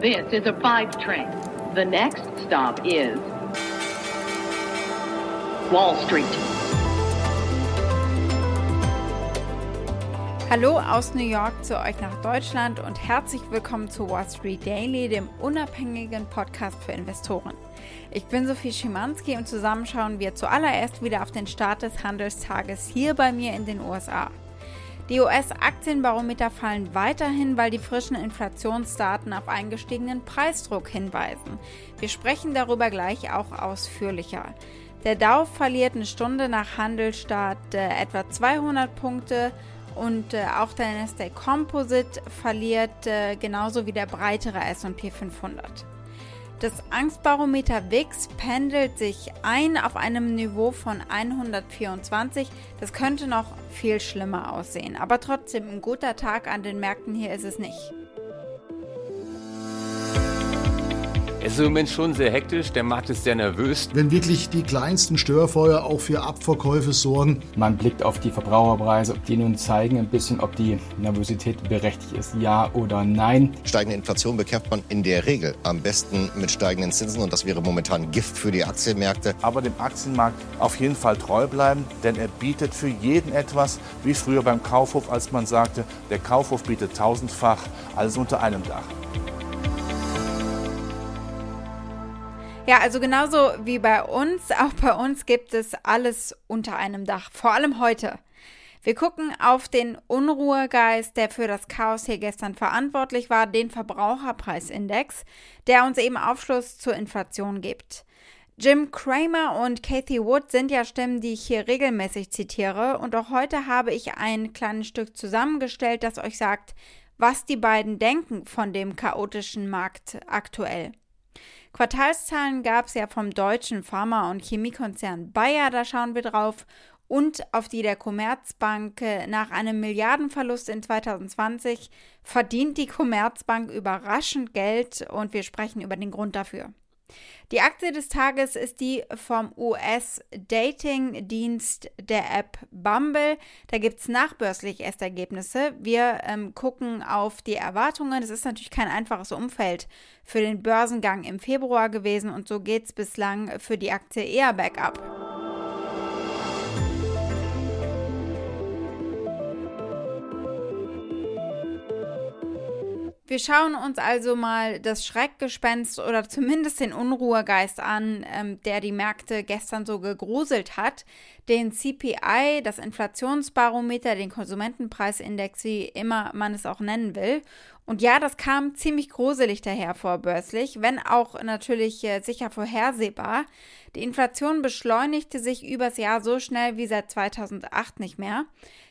This is a five train. The next stop is Wall Street. Hallo aus New York zu euch nach Deutschland und herzlich willkommen zu Wall Street Daily, dem unabhängigen Podcast für Investoren. Ich bin Sophie Schimanski und zusammen schauen wir zuallererst wieder auf den Start des Handelstages hier bei mir in den USA. Die US-Aktienbarometer fallen weiterhin, weil die frischen Inflationsdaten auf einen gestiegenen Preisdruck hinweisen. Wir sprechen darüber gleich auch ausführlicher. Der Dow verliert eine Stunde nach Handelstart äh, etwa 200 Punkte und äh, auch der Nasdaq Composite verliert äh, genauso wie der breitere S&P 500. Das Angstbarometer WIX pendelt sich ein auf einem Niveau von 124. Das könnte noch viel schlimmer aussehen. Aber trotzdem ein guter Tag an den Märkten hier ist es nicht. Es ist im Moment schon sehr hektisch, der Markt ist sehr nervös. Wenn wirklich die kleinsten Störfeuer auch für Abverkäufe sorgen. Man blickt auf die Verbraucherpreise, die nun zeigen ein bisschen, ob die Nervosität berechtigt ist, ja oder nein. Steigende Inflation bekämpft man in der Regel am besten mit steigenden Zinsen und das wäre momentan Gift für die Aktienmärkte. Aber dem Aktienmarkt auf jeden Fall treu bleiben, denn er bietet für jeden etwas, wie früher beim Kaufhof, als man sagte, der Kaufhof bietet tausendfach alles unter einem Dach. Ja, also genauso wie bei uns, auch bei uns gibt es alles unter einem Dach, vor allem heute. Wir gucken auf den Unruhegeist, der für das Chaos hier gestern verantwortlich war, den Verbraucherpreisindex, der uns eben Aufschluss zur Inflation gibt. Jim Cramer und Kathy Wood sind ja Stimmen, die ich hier regelmäßig zitiere, und auch heute habe ich ein kleines Stück zusammengestellt, das euch sagt, was die beiden denken von dem chaotischen Markt aktuell. Quartalszahlen gab es ja vom deutschen Pharma- und Chemiekonzern Bayer, da schauen wir drauf, und auf die der Commerzbank nach einem Milliardenverlust in 2020 verdient die Commerzbank überraschend Geld und wir sprechen über den Grund dafür. Die Aktie des Tages ist die vom US-Dating-Dienst der App Bumble. Da gibt es nachbörslich erst Ergebnisse. Wir ähm, gucken auf die Erwartungen. Es ist natürlich kein einfaches Umfeld für den Börsengang im Februar gewesen und so geht es bislang für die Aktie eher bergab. Wir schauen uns also mal das Schreckgespenst oder zumindest den Unruhegeist an, ähm, der die Märkte gestern so gegruselt hat. Den CPI, das Inflationsbarometer, den Konsumentenpreisindex, wie immer man es auch nennen will. Und ja, das kam ziemlich gruselig daher vorbörslich, wenn auch natürlich äh, sicher vorhersehbar. Die Inflation beschleunigte sich übers Jahr so schnell wie seit 2008 nicht mehr.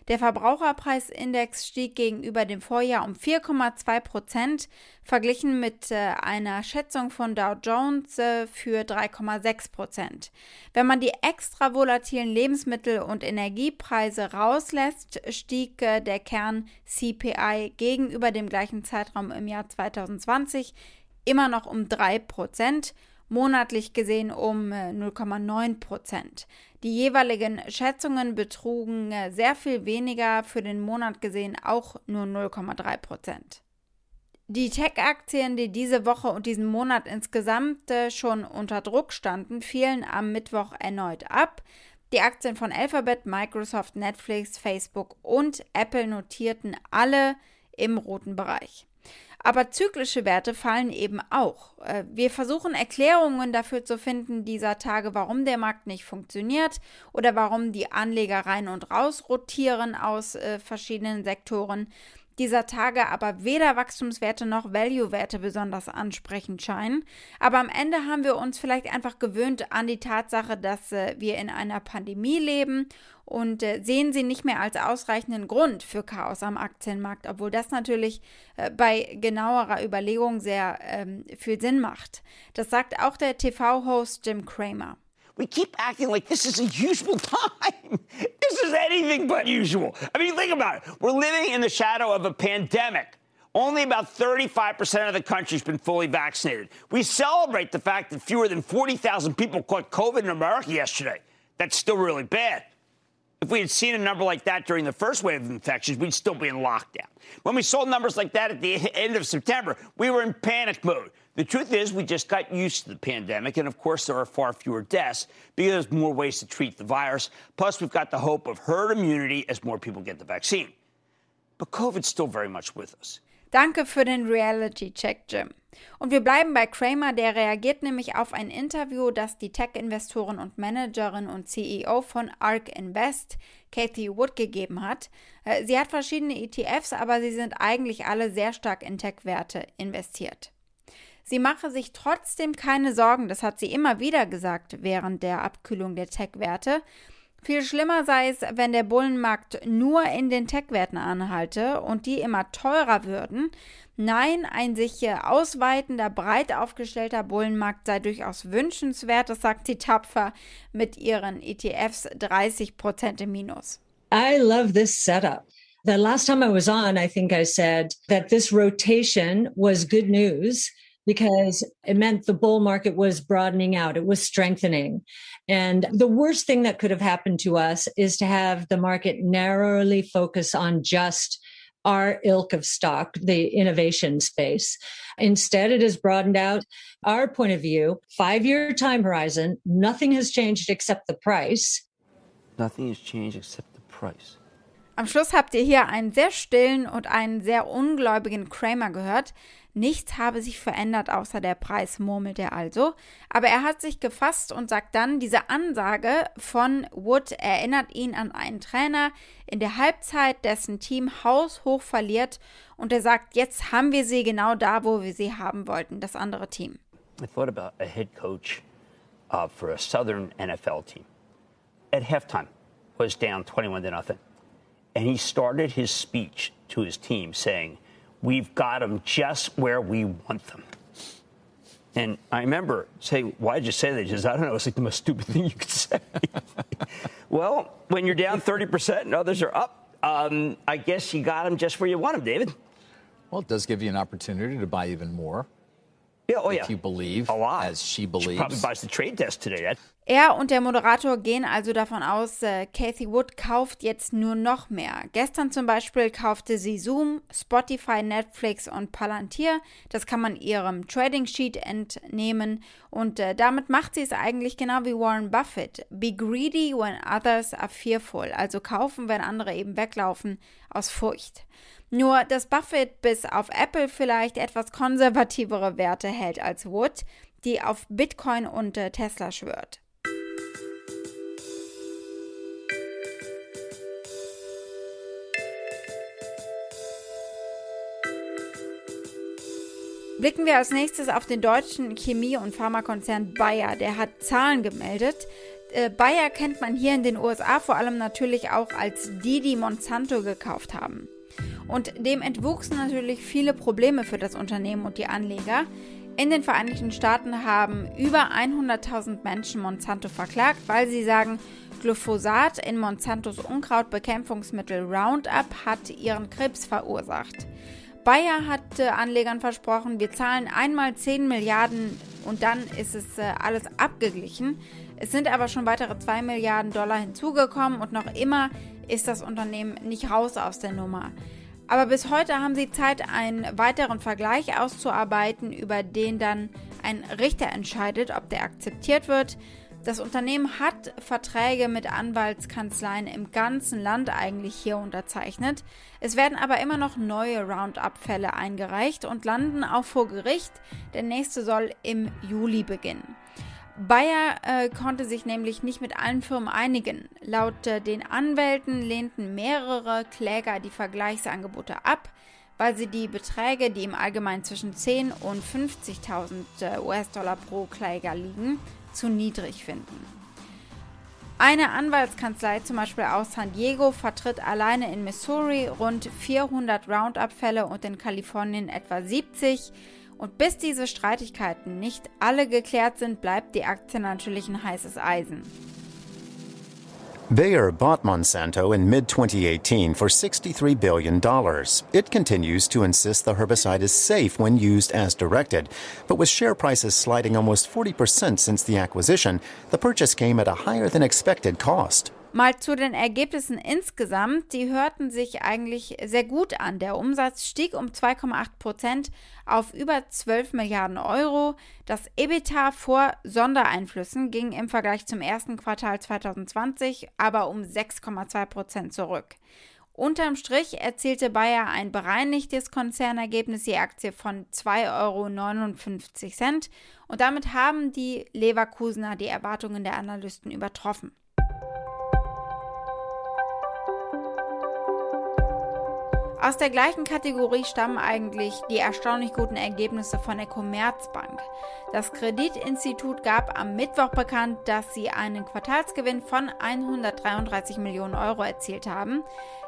Der Verbraucherpreisindex stieg gegenüber dem Vorjahr um 4,2 Prozent, verglichen mit äh, einer Schätzung von Dow Jones äh, für 3,6 Prozent. Wenn man die extra volatilen Lebensmittel- und Energiepreise rauslässt, stieg äh, der Kern CPI gegenüber dem gleichen Zeitraum im Jahr 2020 immer noch um 3 Prozent monatlich gesehen um 0,9 äh, Prozent. Die jeweiligen Schätzungen betrugen äh, sehr viel weniger, für den Monat gesehen auch nur 0,3 Prozent. Die Tech-Aktien, die diese Woche und diesen Monat insgesamt äh, schon unter Druck standen, fielen am Mittwoch erneut ab. Die Aktien von Alphabet, Microsoft, Netflix, Facebook und Apple notierten alle im roten Bereich. Aber zyklische Werte fallen eben auch. Äh, wir versuchen Erklärungen dafür zu finden dieser Tage, warum der Markt nicht funktioniert oder warum die Anleger rein und raus rotieren aus äh, verschiedenen Sektoren dieser Tage aber weder Wachstumswerte noch Value-Werte besonders ansprechend scheinen. Aber am Ende haben wir uns vielleicht einfach gewöhnt an die Tatsache, dass äh, wir in einer Pandemie leben und äh, sehen sie nicht mehr als ausreichenden Grund für Chaos am Aktienmarkt, obwohl das natürlich äh, bei genauerer Überlegung sehr ähm, viel Sinn macht. Das sagt auch der TV-Host Jim Cramer. We keep acting like this is a usual time. This is anything but usual. I mean, think about it. We're living in the shadow of a pandemic. Only about 35% of the country's been fully vaccinated. We celebrate the fact that fewer than 40,000 people caught COVID in America yesterday. That's still really bad. If we had seen a number like that during the first wave of infections, we'd still be in lockdown. When we saw numbers like that at the end of September, we were in panic mode. The truth is, we just got used to the pandemic, and of course, there are far fewer deaths because there's more ways to treat the virus. Plus, we've got the hope of herd immunity as more people get the vaccine. But COVID's still very much with us. Danke für den Reality-Check, Jim. Und wir bleiben bei Kramer, der reagiert nämlich auf ein Interview, das die Tech-Investorin und Managerin und CEO von ARK Invest, Kathy Wood, gegeben hat. Äh, sie hat verschiedene ETFs, aber sie sind eigentlich alle sehr stark in Tech-Werte investiert. Sie mache sich trotzdem keine Sorgen, das hat sie immer wieder gesagt während der Abkühlung der Tech-Werte. Viel schlimmer sei es, wenn der Bullenmarkt nur in den Tech-Werten anhalte und die immer teurer würden. Nein, ein sich ausweitender, breit aufgestellter Bullenmarkt sei durchaus wünschenswert, das sagt sie tapfer mit ihren ETFs 30% im Minus. I love this setup. The last time I was on, I think I said that this rotation was good news because it meant the bull market was broadening out, it was strengthening. And the worst thing that could have happened to us is to have the market narrowly focus on just our ilk of stock, the innovation space. Instead, it has broadened out our point of view, five year time horizon. Nothing has changed except the price. Nothing has changed except the price. Am Schluss habt ihr hier einen sehr stillen und einen sehr ungläubigen Kramer gehört. Nichts habe sich verändert, außer der Preis, murmelt er also. Aber er hat sich gefasst und sagt dann, diese Ansage von Wood erinnert ihn an einen Trainer in der Halbzeit, dessen Team haushoch verliert. Und er sagt, jetzt haben wir sie genau da, wo wir sie haben wollten, das andere Team. I thought about a head coach uh, for a Southern NFL team. At halftime, was down 21 to nothing. And he started his speech to his team saying, We've got them just where we want them. And I remember saying, Why did you say that? He says, I don't know. It's like the most stupid thing you could say. well, when you're down 30% and others are up, um, I guess you got them just where you want them, David. Well, it does give you an opportunity to buy even more. Yeah, oh yeah. if yeah. you believe, a lot. as she She believes. probably buys the trade desk today. That, Er und der Moderator gehen also davon aus, äh, Kathy Wood kauft jetzt nur noch mehr. Gestern zum Beispiel kaufte sie Zoom, Spotify, Netflix und Palantir. Das kann man ihrem Trading Sheet entnehmen. Und äh, damit macht sie es eigentlich genau wie Warren Buffett. Be greedy when others are fearful. Also kaufen, wenn andere eben weglaufen aus Furcht. Nur, dass Buffett bis auf Apple vielleicht etwas konservativere Werte hält als Wood, die auf Bitcoin und äh, Tesla schwört. Blicken wir als nächstes auf den deutschen Chemie- und Pharmakonzern Bayer. Der hat Zahlen gemeldet. Äh, Bayer kennt man hier in den USA vor allem natürlich auch als die, die Monsanto gekauft haben. Und dem entwuchsen natürlich viele Probleme für das Unternehmen und die Anleger. In den Vereinigten Staaten haben über 100.000 Menschen Monsanto verklagt, weil sie sagen, Glyphosat in Monsantos Unkrautbekämpfungsmittel Roundup hat ihren Krebs verursacht. Bayer hat äh, Anlegern versprochen, wir zahlen einmal 10 Milliarden und dann ist es äh, alles abgeglichen. Es sind aber schon weitere 2 Milliarden Dollar hinzugekommen und noch immer ist das Unternehmen nicht raus aus der Nummer. Aber bis heute haben sie Zeit, einen weiteren Vergleich auszuarbeiten, über den dann ein Richter entscheidet, ob der akzeptiert wird. Das Unternehmen hat Verträge mit Anwaltskanzleien im ganzen Land eigentlich hier unterzeichnet. Es werden aber immer noch neue Roundup-Fälle eingereicht und landen auch vor Gericht. Der nächste soll im Juli beginnen. Bayer äh, konnte sich nämlich nicht mit allen Firmen einigen. Laut äh, den Anwälten lehnten mehrere Kläger die Vergleichsangebote ab, weil sie die Beträge, die im Allgemeinen zwischen 10 und 50.000 äh, US-Dollar pro Kläger liegen, zu niedrig finden. Eine Anwaltskanzlei, zum Beispiel aus San Diego, vertritt alleine in Missouri rund 400 Roundup-Fälle und in Kalifornien etwa 70. Und bis diese Streitigkeiten nicht alle geklärt sind, bleibt die Aktie natürlich ein heißes Eisen. Bayer bought Monsanto in mid 2018 for $63 billion. It continues to insist the herbicide is safe when used as directed, but with share prices sliding almost 40% since the acquisition, the purchase came at a higher than expected cost. Mal zu den Ergebnissen insgesamt. Die hörten sich eigentlich sehr gut an. Der Umsatz stieg um 2,8 Prozent auf über 12 Milliarden Euro. Das EBITDA vor Sondereinflüssen ging im Vergleich zum ersten Quartal 2020 aber um 6,2 Prozent zurück. Unterm Strich erzielte Bayer ein bereinigtes Konzernergebnis je Aktie von 2,59 Euro und damit haben die Leverkusener die Erwartungen der Analysten übertroffen. Aus der gleichen Kategorie stammen eigentlich die erstaunlich guten Ergebnisse von der Commerzbank. Das Kreditinstitut gab am Mittwoch bekannt, dass sie einen Quartalsgewinn von 133 Millionen Euro erzielt haben.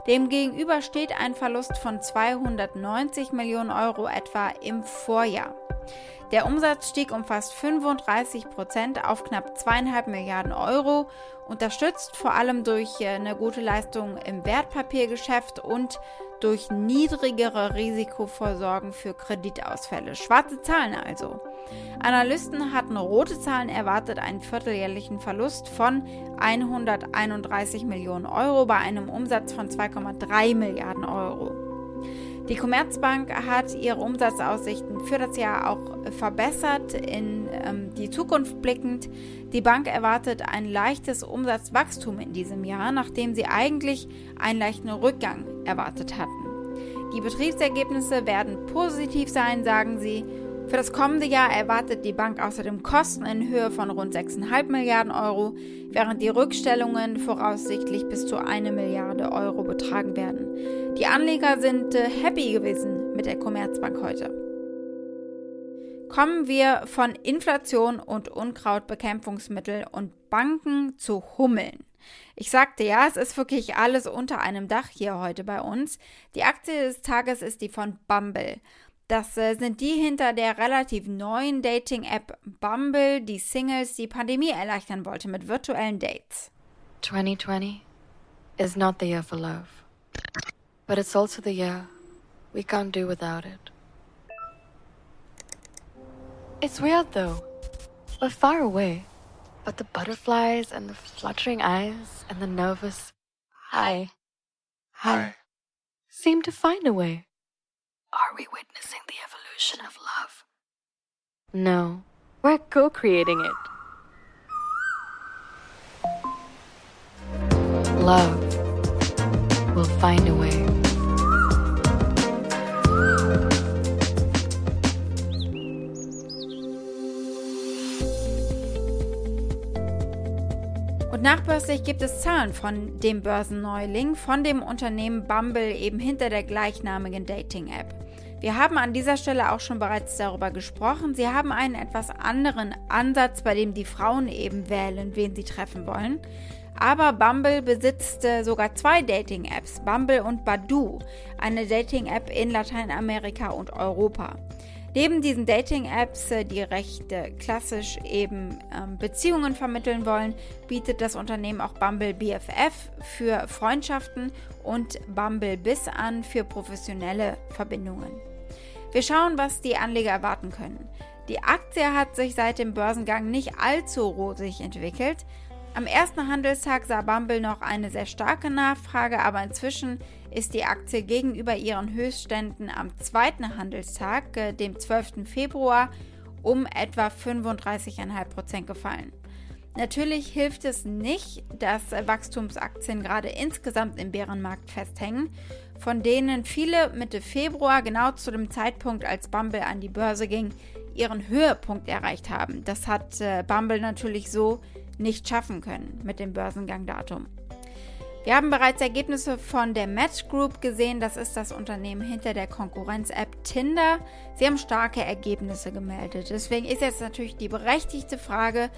Demgegenüber steht ein Verlust von 290 Millionen Euro etwa im Vorjahr. Der Umsatz stieg um fast 35 Prozent auf knapp zweieinhalb Milliarden Euro, unterstützt vor allem durch äh, eine gute Leistung im Wertpapiergeschäft und durch niedrigere Risikovorsorgen für Kreditausfälle. Schwarze Zahlen also. Analysten hatten rote Zahlen erwartet, einen vierteljährlichen Verlust von 131 Millionen Euro bei einem Umsatz von 2,3 Milliarden Euro. Die Commerzbank hat ihre Umsatzaussichten für das Jahr auch verbessert, in ähm, die Zukunft blickend. Die Bank erwartet ein leichtes Umsatzwachstum in diesem Jahr, nachdem sie eigentlich einen leichten Rückgang erwartet hatten. Die Betriebsergebnisse werden positiv sein, sagen sie. Für das kommende Jahr erwartet die Bank außerdem Kosten in Höhe von rund 6,5 Milliarden Euro, während die Rückstellungen voraussichtlich bis zu 1 Milliarde Euro betragen werden. Die Anleger sind äh, happy gewesen mit der Commerzbank heute. Kommen wir von Inflation und Unkrautbekämpfungsmittel und Banken zu Hummeln. Ich sagte ja, es ist wirklich alles unter einem Dach hier heute bei uns. Die Aktie des Tages ist die von Bumble. Das äh, sind die hinter der relativ neuen Dating-App Bumble, die Singles die Pandemie erleichtern wollte mit virtuellen Dates. 2020 is not the year for love, but it's also the year we can't do without it. It's weird though. We're far away, but the butterflies and the fluttering eyes and the nervous hi, hi, seem to find a way. Are we witnessing the evolution of love? No, we're co creating it. Love will find a way. Und nachbörslich gibt es Zahlen von dem Börsenneuling, von dem Unternehmen Bumble eben hinter der gleichnamigen Dating-App. Wir haben an dieser Stelle auch schon bereits darüber gesprochen. Sie haben einen etwas anderen Ansatz, bei dem die Frauen eben wählen, wen sie treffen wollen. Aber Bumble besitzt äh, sogar zwei Dating-Apps, Bumble und Badoo, eine Dating-App in Lateinamerika und Europa. Neben diesen Dating-Apps, äh, die recht äh, klassisch eben ähm, Beziehungen vermitteln wollen, bietet das Unternehmen auch Bumble BFF für Freundschaften und Bumble Biz an für professionelle Verbindungen. Wir schauen, was die Anleger erwarten können. Die Aktie hat sich seit dem Börsengang nicht allzu rosig entwickelt. Am ersten Handelstag sah Bumble noch eine sehr starke Nachfrage, aber inzwischen ist die Aktie gegenüber ihren Höchstständen am zweiten Handelstag, äh, dem 12. Februar, um etwa 35,5% gefallen. Natürlich hilft es nicht, dass Wachstumsaktien gerade insgesamt im Bärenmarkt festhängen von denen viele Mitte Februar, genau zu dem Zeitpunkt, als Bumble an die Börse ging, ihren Höhepunkt erreicht haben. Das hat äh, Bumble natürlich so nicht schaffen können mit dem Börsengangdatum. Wir haben bereits Ergebnisse von der Match Group gesehen. Das ist das Unternehmen hinter der Konkurrenz-App Tinder. Sie haben starke Ergebnisse gemeldet. Deswegen ist jetzt natürlich die berechtigte Frage,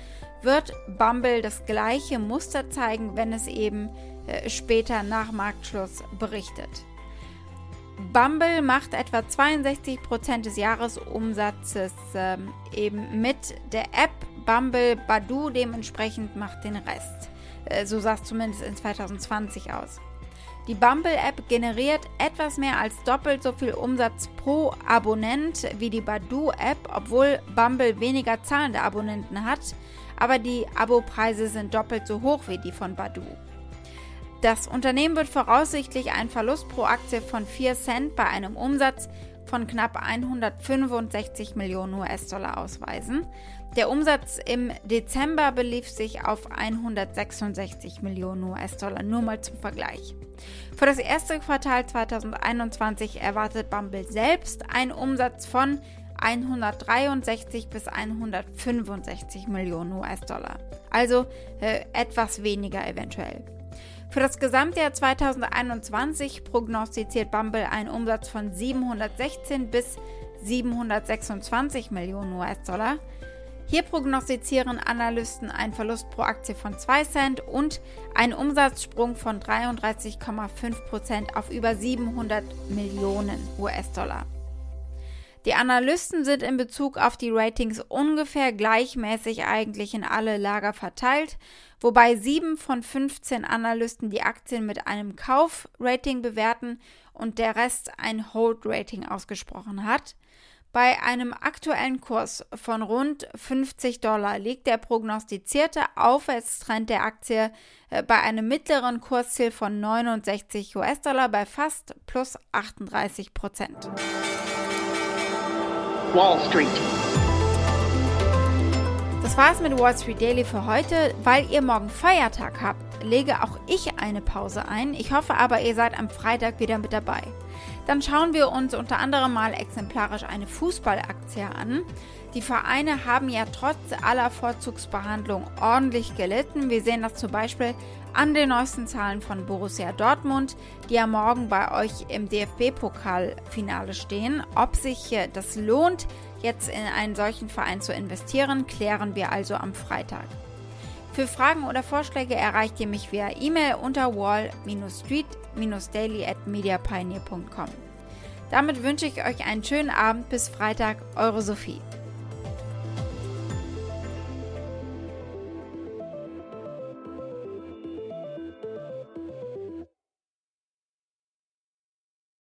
wird Bumble das gleiche Muster zeigen, wenn es eben äh, später nach Marktschluss berichtet? Bumble macht etwa 62% des Jahresumsatzes ähm, eben mit der App. Bumble Badu dementsprechend macht den Rest. Äh, so sah es zumindest in 2020 aus. Die Bumble-App generiert etwas mehr als doppelt so viel Umsatz pro Abonnent wie die Badu-App, obwohl Bumble weniger zahlende Abonnenten hat, aber die Abopreise sind doppelt so hoch wie die von Badu. Das Unternehmen wird voraussichtlich einen Verlust pro Aktie von 4 Cent bei einem Umsatz von knapp 165 Millionen US-Dollar ausweisen. Der Umsatz im Dezember belief sich auf 166 Millionen US-Dollar, nur mal zum Vergleich. Für das erste Quartal 2021 erwartet Bumble selbst einen Umsatz von 163 bis 165 Millionen US-Dollar. Also äh, etwas weniger eventuell. Für das Gesamtjahr 2021 prognostiziert Bumble einen Umsatz von 716 bis 726 Millionen US-Dollar. Hier prognostizieren Analysten einen Verlust pro Aktie von 2 Cent und einen Umsatzsprung von 33,5% auf über 700 Millionen US-Dollar. Die Analysten sind in Bezug auf die Ratings ungefähr gleichmäßig eigentlich in alle Lager verteilt, wobei sieben von 15 Analysten die Aktien mit einem Kaufrating bewerten und der Rest ein Hold-Rating ausgesprochen hat. Bei einem aktuellen Kurs von rund 50 Dollar liegt der prognostizierte Aufwärtstrend der Aktie äh, bei einem mittleren Kursziel von 69 US-Dollar bei fast plus 38 Prozent. Wall Street. Das war's mit Wall Street Daily für heute. Weil ihr morgen Feiertag habt, lege auch ich eine Pause ein. Ich hoffe aber, ihr seid am Freitag wieder mit dabei. Dann schauen wir uns unter anderem mal exemplarisch eine Fußballaktie an. Die Vereine haben ja trotz aller Vorzugsbehandlung ordentlich gelitten. Wir sehen das zum Beispiel an den neuesten Zahlen von Borussia Dortmund, die ja morgen bei euch im DFB-Pokalfinale stehen. Ob sich das lohnt, jetzt in einen solchen Verein zu investieren, klären wir also am Freitag. Für Fragen oder Vorschläge erreicht ihr mich via E-Mail unter wall-street-daily at mediapioneer.com. Damit wünsche ich euch einen schönen Abend bis Freitag, eure Sophie.